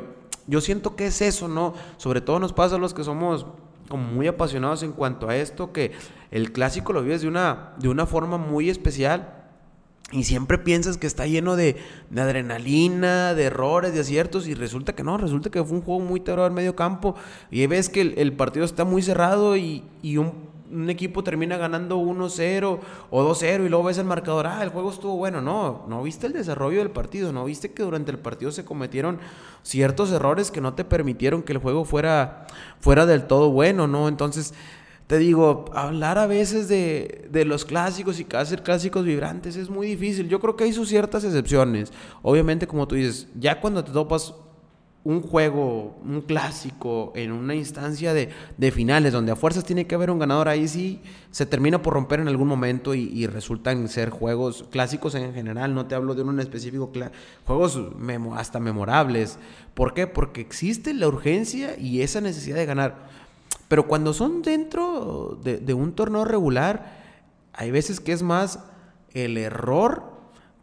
yo siento que es eso, ¿no? Sobre todo nos pasa a los que somos como muy apasionados en cuanto a esto, que el clásico lo vives de una, de una forma muy especial. Y siempre piensas que está lleno de, adrenalina, de errores, de aciertos, y resulta que no, resulta que fue un juego muy terror en medio campo. Y ves que el, partido está muy cerrado y, y un un equipo termina ganando 1-0 o 2-0 y luego ves el marcador, ah, el juego estuvo bueno. No, no viste el desarrollo del partido, no viste que durante el partido se cometieron ciertos errores que no te permitieron que el juego fuera, fuera del todo bueno, ¿no? Entonces, te digo, hablar a veces de, de los clásicos y hacer clásicos vibrantes es muy difícil. Yo creo que hay sus ciertas excepciones. Obviamente, como tú dices, ya cuando te topas un juego, un clásico, en una instancia de, finales, donde a fuerzas tiene que haber un ganador, ahí sí se termina por romper en algún momento y, resultan ser juegos clásicos en general, no te hablo de uno específico, juegos hasta memorables. ¿Por qué? Porque existe la urgencia y esa necesidad de ganar. Pero cuando son dentro de, de un torneo regular, hay veces que es más el error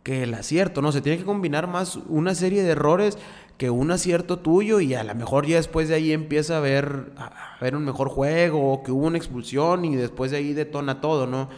que el acierto, ¿no? Se tiene que combinar más una serie de errores que un acierto tuyo y a lo mejor ya después de ahí empieza a ver, a ver un mejor juego o que hubo una expulsión y después de ahí detona todo, ¿no?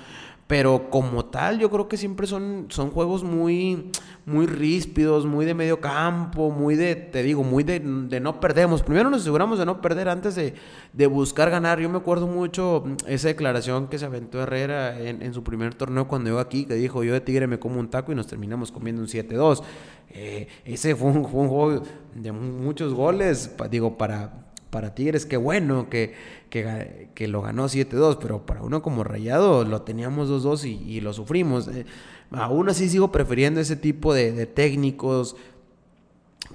Pero como tal, yo creo que siempre son, son juegos muy, muy ríspidos, muy de medio campo, muy de, te digo, muy de, no perdemos. Primero nos aseguramos de no perder antes de, buscar ganar. Yo me acuerdo mucho esa declaración que se aventó Herrera en, su primer torneo cuando llegó aquí, que dijo, yo de Tigre me como un taco y nos terminamos comiendo un 7-2. Eh, ese fue un, fue un juego de muchos goles, digo, para para Tigres, qué bueno que, que, lo ganó 7-2, pero para uno como Rayado lo teníamos 2-2 y, lo sufrimos. Eh, aún así sigo prefiriendo ese tipo de, técnicos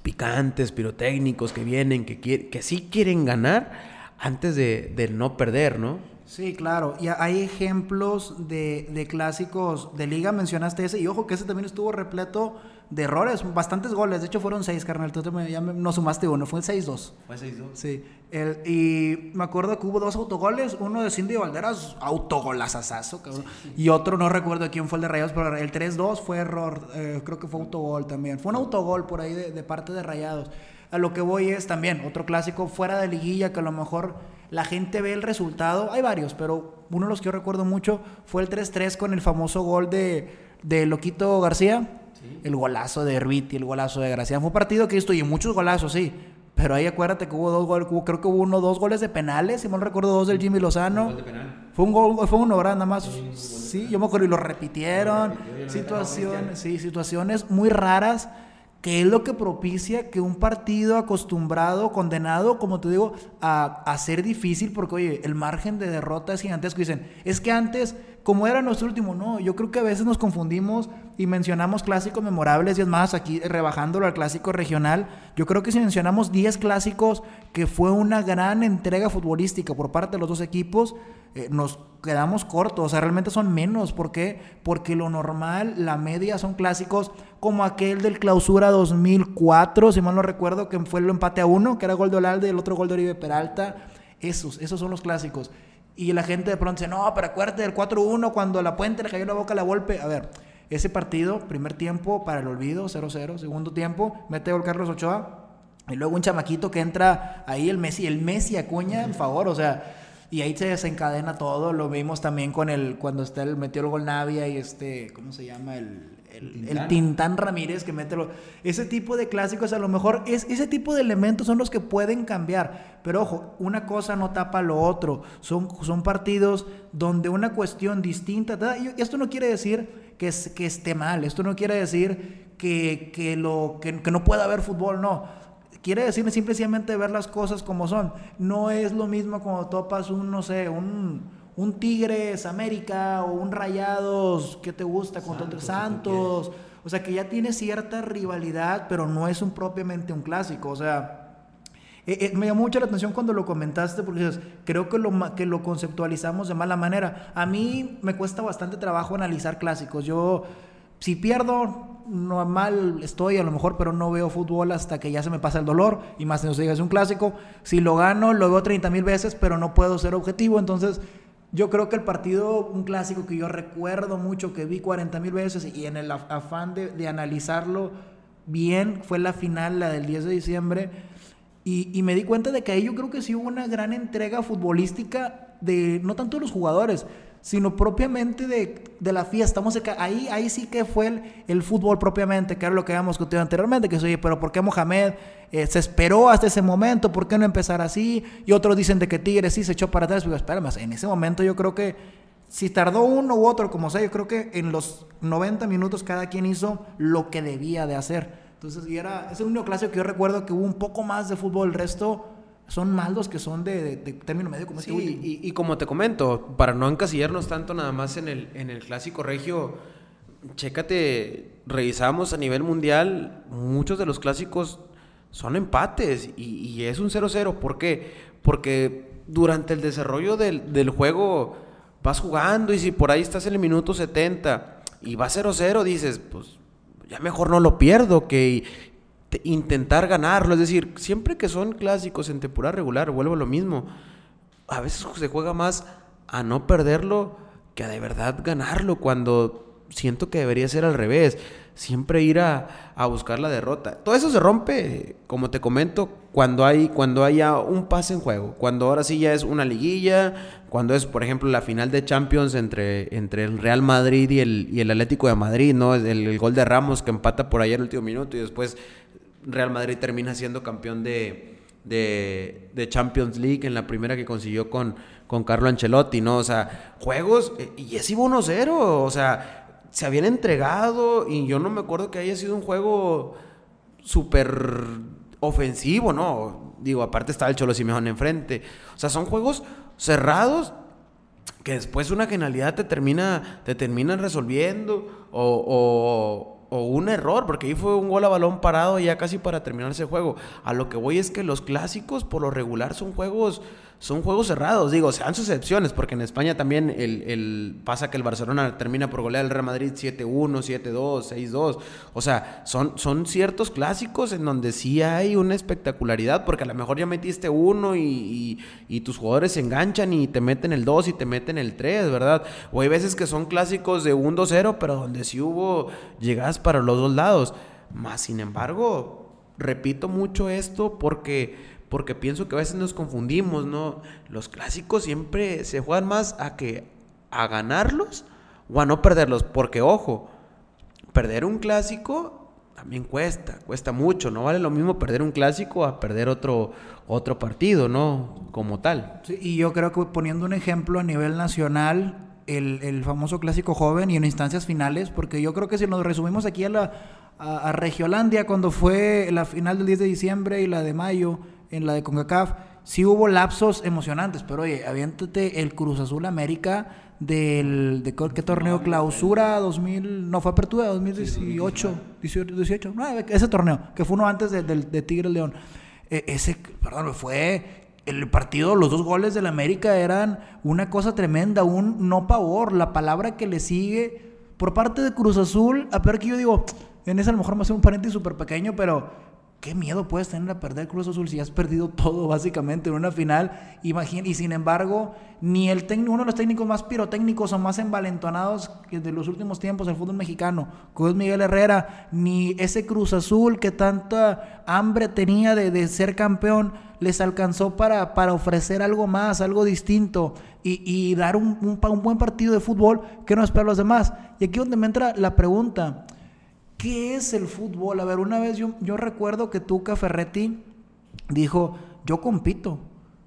picantes, pirotécnicos que vienen, que, que sí quieren ganar antes de, de no perder, ¿no? Sí, claro. Y hay ejemplos de, de, clásicos de liga, mencionaste ese, y ojo que ese también estuvo repleto de errores, bastantes goles. De hecho, fueron seis, carnal. Tú ya no sumaste uno, fue 6-2. Fue 6-2. Sí. El, y me acuerdo que hubo dos autogoles. Uno de Cindy Valderas, autogolazazazo, cabrón. Y otro, no recuerdo quién fue el de Rayados, pero el 3-2 fue error. Eh, creo que fue autogol también. Fue un autogol por ahí de, de parte de Rayados. A lo que voy es también otro clásico fuera de liguilla que a lo mejor la gente ve el resultado. Hay varios, pero uno de los que yo recuerdo mucho fue el 3-3 con el famoso gol de, de Loquito García el golazo de y el golazo de Gracia. Fue un partido que estoy y muchos golazos, sí. Pero ahí acuérdate que hubo dos goles, creo que hubo uno, dos goles de penales, si mal recuerdo, dos del Jimmy Lozano. Fue un gol, fue uno, ¿verdad? Nada más. Sí, yo me acuerdo y lo repitieron. situaciones, sí, situaciones muy raras que es lo que propicia que un partido acostumbrado, condenado, como te digo, a, a ser difícil, porque oye, el margen de derrota es gigantesco. Dicen, es que antes como era nuestro último. No, yo creo que a veces nos confundimos y mencionamos clásicos memorables y es más, aquí rebajándolo al clásico regional, yo creo que si mencionamos 10 clásicos que fue una gran entrega futbolística por parte de los dos equipos, eh, nos quedamos cortos, o sea, realmente son menos. ¿Por qué? Porque lo normal, la media son clásicos como aquel del clausura 2004, si mal no recuerdo, que fue el empate a uno, que era gol de Olalde y el otro gol de Oribe Peralta. Esos, esos son los clásicos. Y la gente de pronto dice, no, pero acuérdate del 4-1 cuando la puente le cayó la boca a la golpe. A ver, ese partido, primer tiempo para el olvido, 0-0. Segundo tiempo, mete gol Carlos Ochoa. Y luego un chamaquito que entra ahí, el Messi, el Messi Acuña, en favor, o sea, y ahí se desencadena todo. Lo vimos también con el, cuando está el, metió el gol Navia y este, ¿cómo se llama? El, el, Tintán. Ramírez que mete ese tipo de clásicos a lo mejor es ese tipo de elementos son los que pueden cambiar pero ojo una cosa no tapa lo otro son, son partidos donde una cuestión distinta y esto no quiere decir que, que esté mal esto no quiere decir que, que lo, que, no pueda haber fútbol no. Quiere decir simplemente ver las cosas como son. No es lo mismo cuando topas un no sé un un Tigres América o un Rayados, ¿qué te gusta? Contra Santos. Santos. O sea, que ya tiene cierta rivalidad, pero no es un, propiamente un clásico. O sea, eh, eh, me llamó mucho la atención cuando lo comentaste porque dices, creo que lo, que lo conceptualizamos de mala manera. A mí me cuesta bastante trabajo analizar clásicos. Yo, si pierdo, no mal estoy a lo mejor, pero no veo fútbol hasta que ya se me pasa el dolor. Y más si no se diga, es un clásico. Si lo gano, lo veo 30 mil veces, pero no puedo ser objetivo. Entonces, yo creo que el partido, un clásico que yo recuerdo mucho, que vi 40 mil veces y en el afán de, analizarlo bien, fue la final, la del 10 de diciembre. Y, me di cuenta de que ahí yo creo que sí hubo una gran entrega futbolística de no tanto de los jugadores, sino propiamente de, de la fiesta. ahí, ahí sí que fue el, el, fútbol propiamente, que era lo que habíamos discutido anteriormente, que oye, pero ¿por qué Mohamed eh, se esperó hasta ese momento? ¿Por qué no empezar así? Y otros dicen de que Tigres sí se echó para atrás. Pero espérame, en ese momento yo creo que si tardó uno u otro, como sea, yo creo que en los 90 minutos cada quien hizo lo que debía de hacer. Entonces, y era, es el único clásico que yo recuerdo que hubo un poco más de fútbol, el resto son maldos que son de, término medio como este sí, y, y, como te comento, para no encasillarnos tanto nada más en el, en el clásico regio, chécate, revisamos a nivel mundial, muchos de los clásicos son empates y, es un 0-0. ¿Por qué? Porque durante el desarrollo del, del, juego vas jugando y si por ahí estás en el minuto 70 y va 0-0, dices, pues ya mejor no lo pierdo que intentar ganarlo. Es decir, siempre que son clásicos en temporada regular, vuelvo a lo mismo. A veces se juega más a no perderlo que a de verdad ganarlo cuando siento que debería ser al revés. Siempre ir a, a buscar la derrota. Todo eso se rompe, como te comento, cuando hay cuando haya un pase en juego. Cuando ahora sí ya es una liguilla, cuando es, por ejemplo, la final de Champions entre, entre el Real Madrid y el, y el Atlético de Madrid, ¿no? El, el, gol de Ramos que empata por ahí en el último minuto y después Real Madrid termina siendo campeón de, de, Champions League en la primera que consiguió con, con Carlo Ancelotti, ¿no? O sea, juegos, eh, y es iba 1-0, o sea, se habían entregado y yo no me acuerdo que haya sido un juego súper ofensivo, ¿no? Digo, aparte estaba el Cholo Simeone enfrente. O sea, son juegos cerrados que después una genialidad te termina, te terminan resolviendo o, o, un error, porque ahí fue un gol a balón parado ya casi para terminar ese juego. A lo que voy es que los clásicos por lo regular son juegos son juegos cerrados. Digo, sean sus excepciones, porque en España también el, pasa que el Barcelona termina por golear al Real Madrid 7-1, 7-2, 6-2. O sea, son, son ciertos clásicos en donde sí hay una espectacularidad, porque a lo mejor ya metiste uno y, y, tus jugadores se enganchan y te meten el 2 y te meten el 3, ¿verdad? O hay veces que son clásicos de 1-2-0, pero donde sí hubo llegadas para los dos lados. Más sin embargo, repito mucho esto porque porque pienso que a veces nos confundimos, ¿no? Los clásicos siempre se juegan más a que a ganarlos o a no perderlos, porque ojo, perder un clásico también cuesta, cuesta mucho, no vale lo mismo perder un clásico a perder otro otro partido, ¿no? Como tal. Sí, y yo creo que poniendo un ejemplo a nivel nacional, el, el, famoso clásico joven y en instancias finales, porque yo creo que si nos resumimos aquí a la a, a Regiolandia cuando fue la final del 10 de diciembre y la de mayo, en la de CONCACAF, sí hubo lapsos emocionantes, pero oye, aviéntate el Cruz Azul América del de qué torneo clausura 2000 no fue apertura 2018 18, 18 no, ese torneo que fue uno antes de, de, Tigre León. E, ese perdón fue el partido los dos goles del América eran una cosa tremenda un no pavor la palabra que le sigue por parte de Cruz Azul a ver que yo digo en ese a lo mejor me hace un paréntesis súper pequeño pero ¿Qué miedo puedes tener a perder Cruz Azul si has perdido todo básicamente en una final? Imagina, y sin embargo, ni el uno de los técnicos más pirotécnicos o más envalentonados de los últimos tiempos del fútbol mexicano, como es Miguel Herrera, ni ese Cruz Azul que tanta hambre tenía de, ser campeón, les alcanzó para, para, ofrecer algo más, algo distinto y, dar un, un, buen partido de fútbol que no espera los demás. Y aquí donde me entra la pregunta. ¿Qué es el fútbol? A ver, una vez yo, recuerdo que Tuca Ferretti dijo, yo compito,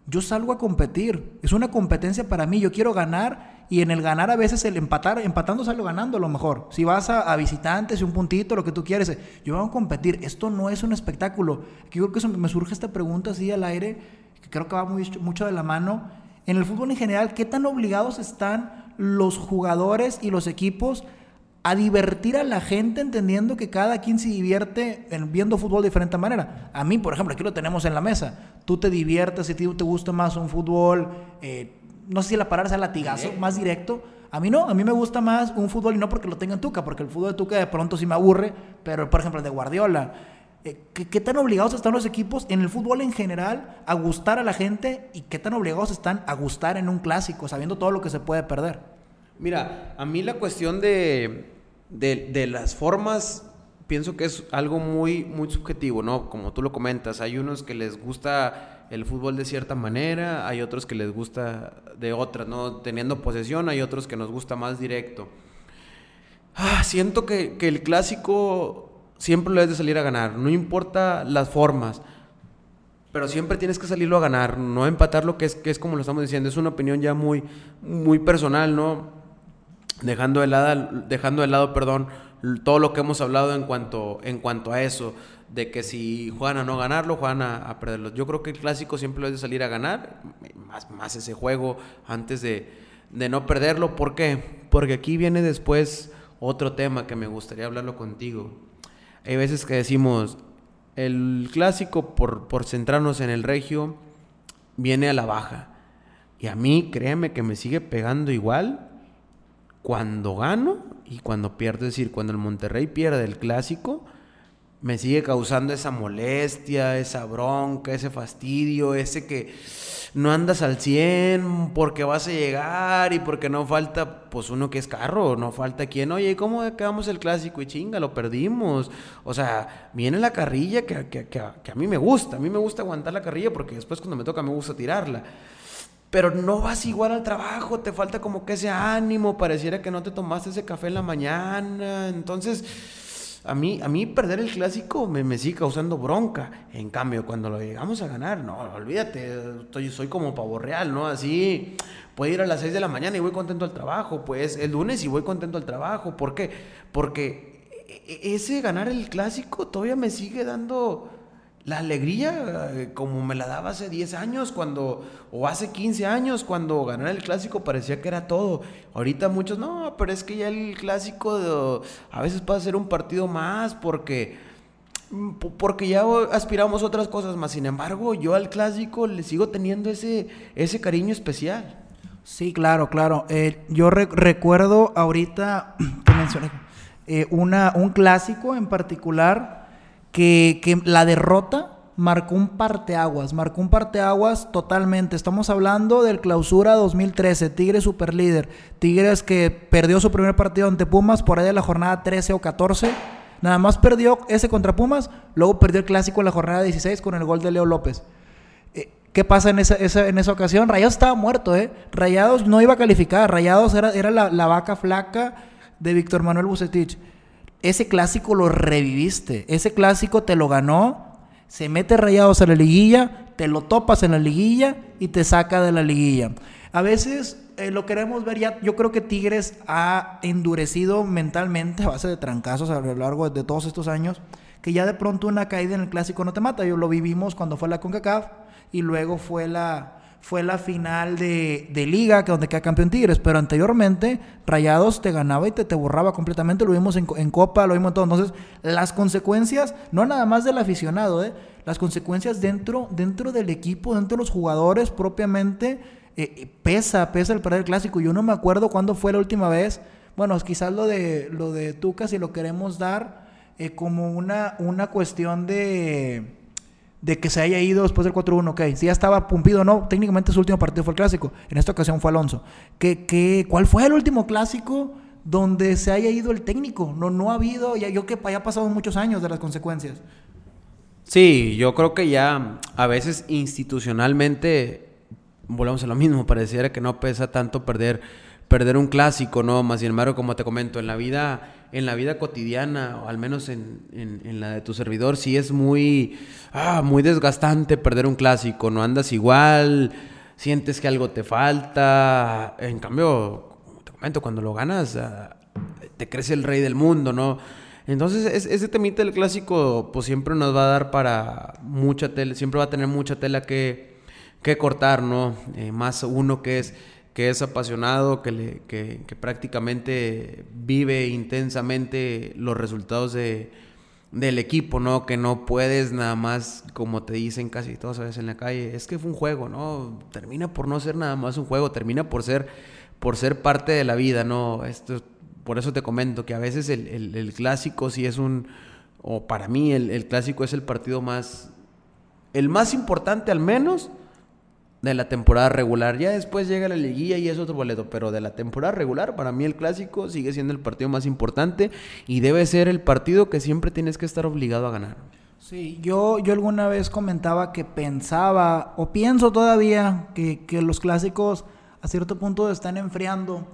yo salgo a competir, es una competencia para mí, yo quiero ganar y en el ganar a veces el empatar, empatando salgo ganando a lo mejor. Si vas a, visitantes y un puntito, lo que tú quieres, yo voy a competir, esto no es un espectáculo. Aquí creo que me surge esta pregunta así al aire, que creo que va muy, mucho de la mano. En el fútbol en general, ¿qué tan obligados están los jugadores y los equipos a divertir a la gente entendiendo que cada quien se divierte en viendo fútbol de diferente manera. A mí, por ejemplo, aquí lo tenemos en la mesa. Tú te diviertes, si te gusta más un fútbol, eh, no sé si la palabra sea latigazo, más directo. A mí no, a mí me gusta más un fútbol y no porque lo tenga en Tuca, porque el fútbol de Tuca de pronto sí me aburre, pero por ejemplo el de Guardiola. Eh, ¿qué, tan obligados están los equipos en el fútbol en general a gustar a la gente y qué tan obligados están a gustar en un clásico, sabiendo todo lo que se puede perder? Mira, a mí la cuestión de, de, las formas pienso que es algo muy, muy subjetivo, ¿no? Como tú lo comentas, hay unos que les gusta el fútbol de cierta manera, hay otros que les gusta de otra, ¿no? Teniendo posesión, hay otros que nos gusta más directo. Ah, siento que, que el clásico siempre lo debes de salir a ganar, no importa las formas. Pero siempre tienes que salirlo a ganar, no empatar lo que es, que es como lo estamos diciendo. Es una opinión ya muy, muy personal, ¿no? Dejando de lado, dejando perdón, todo lo que hemos hablado en cuanto, en cuanto a eso, de que si juegan a no ganarlo, juegan a, perderlo. Yo creo que el clásico siempre es de salir a ganar, más, más ese juego antes de, de no perderlo. ¿Por qué? Porque aquí viene después otro tema que me gustaría hablarlo contigo. Hay veces que decimos, el clásico, por, por centrarnos en el regio, viene a la baja. Y a mí, créeme que me sigue pegando igual cuando gano y cuando pierdo, es decir, cuando el Monterrey pierde el clásico, me sigue causando esa molestia, esa bronca, ese fastidio, ese que no andas al 100 porque vas a llegar y porque no falta, pues uno que es carro, no falta quien, oye, ¿cómo quedamos el clásico? Y chinga, lo perdimos. O sea, viene la carrilla que, que, que a mí me gusta, a mí me gusta aguantar la carrilla porque después cuando me toca me gusta tirarla pero no vas igual al trabajo, te falta como que ese ánimo, pareciera que no te tomaste ese café en la mañana, entonces a mí, a mí perder el clásico me, me sigue causando bronca, en cambio cuando lo llegamos a ganar, no, olvídate, estoy, soy como pavo real, ¿no? Así, puedo ir a las 6 de la mañana y voy contento al trabajo, pues el lunes y voy contento al trabajo, ¿por qué? Porque e, e, ese ganar el clásico todavía me sigue dando la alegría eh, como me la daba hace 10 años cuando o hace 15 años cuando ganar el clásico parecía que era todo. Ahorita muchos no, pero es que ya el clásico a veces puede ser un partido más porque mm, porque ya aspiramos otras cosas más. Sin embargo, yo al clásico le sigo teniendo ese ese cariño especial. Sí, claro, claro. Eh, yo recuerdo ahorita que mencioné eh, una, un clásico en particular que, la derrota marcó un parteaguas, marcó un parteaguas totalmente. Estamos hablando del clausura 2013, Tigres superlíder. Tigres que perdió su primer partido ante Pumas por ahí de la jornada 13 o 14. Nada más perdió ese contra Pumas, luego perdió el clásico en la jornada 16 con el gol de Leo López. Eh, ¿Qué pasa en esa, en esa ocasión? Rayados estaba muerto, ¿eh? Rayados no iba a calificar, Rayados era, era la, la vaca flaca de Víctor Manuel Bucetich ese clásico lo reviviste. Ese clásico te lo ganó. Se mete rayados a la liguilla, te lo topas en la liguilla y te saca de la liguilla. A veces eh, lo queremos ver ya. Yo creo que Tigres ha endurecido mentalmente a base de trancazos a lo largo de todos estos años. Que ya de pronto una caída en el clásico no te mata. Yo lo vivimos cuando fue la CONCACAF y luego fue la, fue la final de, liga, que donde queda campeón Tigres, pero anteriormente Rayados te ganaba y te, te borraba completamente, lo vimos en, Copa, lo vimos en todo. Entonces, las consecuencias, no nada más del aficionado, ¿eh? las consecuencias dentro, dentro del equipo, dentro de los jugadores propiamente, eh, eh, pesa, pesa el perder el clásico. Yo no me acuerdo cuándo fue la última vez, bueno, quizás lo de, lo de Tuca, si lo queremos dar como una, una cuestión de de que se haya ido después del 4-1, ok, si ya estaba pumpido no, técnicamente su último partido fue el clásico, en esta ocasión fue Alonso. ¿Qué, qué, cuál fue el último clásico donde se haya ido el técnico? No, no ha habido, ya, yo que ya pasado muchos años de las consecuencias. Sí, yo creo que ya a veces institucionalmente volvemos a lo mismo, pareciera que no pesa tanto perder, perder un clásico, ¿no? Más sin embargo, como te comento, en la vida en la vida cotidiana, o al menos en, en, la de tu servidor, sí es muy, ah, muy desgastante perder un clásico, no andas igual, sientes que algo te falta, en cambio, te comento, cuando lo ganas, ah, te crece el rey del mundo, ¿no? Entonces, ese temita del clásico, pues siempre nos va a dar para mucha tela, siempre va a tener mucha tela que, que cortar, ¿no? Eh, más uno que es que es apasionado, que, prácticamente vive intensamente los resultados de, del equipo, ¿no? Que no puedes nada más, como te dicen casi todas veces en la calle, es que fue un juego, ¿no? Termina por no ser nada más un juego, termina por ser, por ser parte de la vida, ¿no? Esto, por eso te comento que a veces el, clásico sí es un, o para mí el, el clásico es el partido más, el más importante al menos, de la temporada regular. Ya después llega la liguilla y es otro boleto, pero de la temporada regular, para mí el clásico sigue siendo el partido más importante y debe ser el partido que siempre tienes que estar obligado a ganar. Sí, yo, yo alguna vez comentaba que pensaba, o pienso todavía, que, los clásicos a cierto punto están enfriando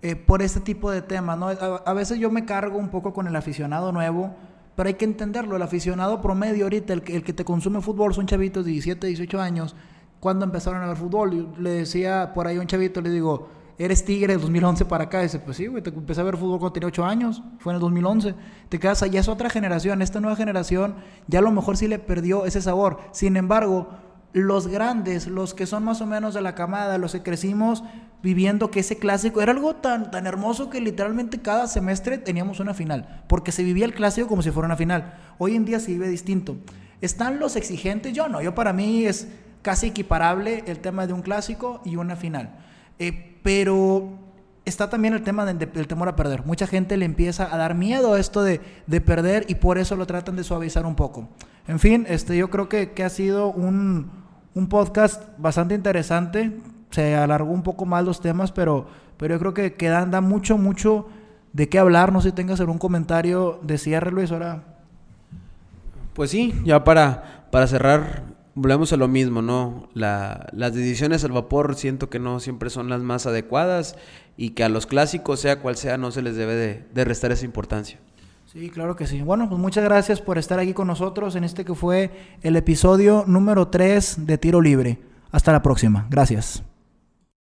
eh, por este tipo de temas. ¿no? A, veces yo me cargo un poco con el aficionado nuevo, pero hay que entenderlo. El aficionado promedio ahorita, el, el que te consume fútbol, son chavitos de 17, 18 años cuando empezaron a ver fútbol. Le decía por ahí a un chavito, le digo, eres tigre del 2011 para acá. Y dice, pues sí, güey, te empecé a ver fútbol cuando tenía 8 años, fue en el 2011. Te quedas allá, es otra generación. Esta nueva generación ya a lo mejor sí le perdió ese sabor. Sin embargo, los grandes, los que son más o menos de la camada, los que crecimos viviendo que ese clásico era algo tan, tan hermoso que literalmente cada semestre teníamos una final, porque se vivía el clásico como si fuera una final. Hoy en día se vive distinto. ¿Están los exigentes? Yo no, yo para mí es casi equiparable el tema de un clásico y una final. Eh, pero está también el tema del temor a perder. Mucha gente le empieza a dar miedo a esto de, perder y por eso lo tratan de suavizar un poco. En fin, este, yo creo que, ha sido un, podcast bastante interesante. Se alargó un poco más los temas, pero, pero yo creo que, que da, mucho, mucho de qué hablar. No sé si tengas algún comentario de cierre, Luis, ahora. Pues sí, ya para, para cerrar, volvemos a lo mismo, ¿no? las decisiones al vapor siento que no siempre son las más adecuadas y que a los clásicos, sea cual sea, no se les debe de, restar esa importancia. Sí, claro que sí. Bueno, pues muchas gracias por estar aquí con nosotros en este que fue el episodio número 3 de Tiro Libre. Hasta la próxima. Gracias.